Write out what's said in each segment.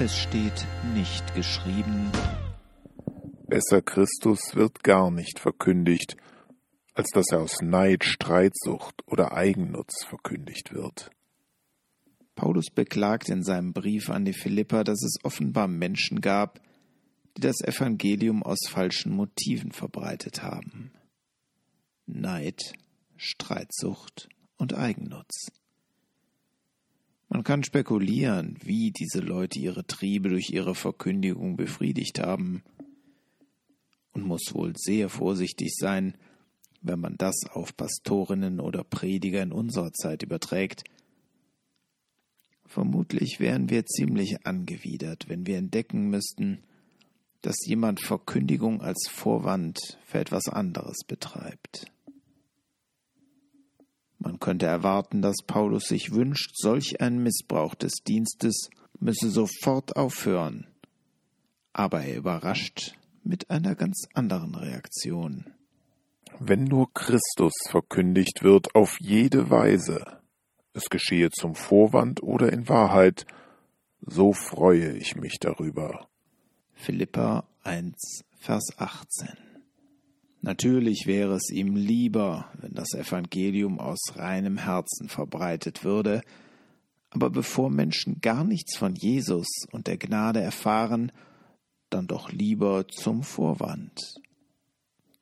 Es steht nicht geschrieben. Besser Christus wird gar nicht verkündigt, als dass er aus Neid, Streitsucht oder Eigennutz verkündigt wird. Paulus beklagt in seinem Brief an die Philipper, dass es offenbar Menschen gab, die das Evangelium aus falschen Motiven verbreitet haben. Neid, Streitsucht und Eigennutz. Man kann spekulieren, wie diese Leute ihre Triebe durch ihre Verkündigung befriedigt haben, und muss wohl sehr vorsichtig sein, wenn man das auf Pastorinnen oder Prediger in unserer Zeit überträgt. Vermutlich wären wir ziemlich angewidert, wenn wir entdecken müssten, dass jemand Verkündigung als Vorwand für etwas anderes betreibt. Könnte erwarten, dass Paulus sich wünscht, solch ein Missbrauch des Dienstes müsse sofort aufhören. Aber er überrascht mit einer ganz anderen Reaktion. Wenn nur Christus verkündigt wird auf jede Weise, es geschehe zum Vorwand oder in Wahrheit, so freue ich mich darüber. Philippa 1, Vers 18 Natürlich wäre es ihm lieber, das Evangelium aus reinem Herzen verbreitet würde, aber bevor Menschen gar nichts von Jesus und der Gnade erfahren, dann doch lieber zum Vorwand.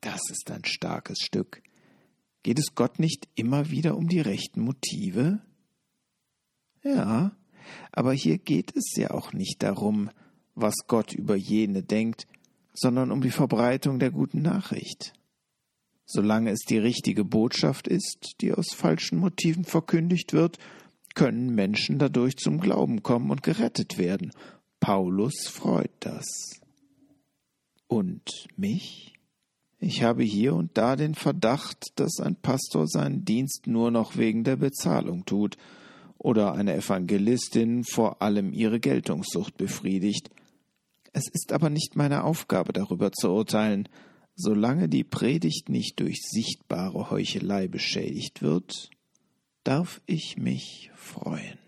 Das ist ein starkes Stück. Geht es Gott nicht immer wieder um die rechten Motive? Ja, aber hier geht es ja auch nicht darum, was Gott über jene denkt, sondern um die Verbreitung der guten Nachricht. Solange es die richtige Botschaft ist, die aus falschen Motiven verkündigt wird, können Menschen dadurch zum Glauben kommen und gerettet werden. Paulus freut das. Und mich? Ich habe hier und da den Verdacht, dass ein Pastor seinen Dienst nur noch wegen der Bezahlung tut oder eine Evangelistin vor allem ihre Geltungssucht befriedigt, es ist aber nicht meine Aufgabe, darüber zu urteilen. Solange die Predigt nicht durch sichtbare Heuchelei beschädigt wird, darf ich mich freuen.